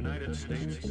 United States.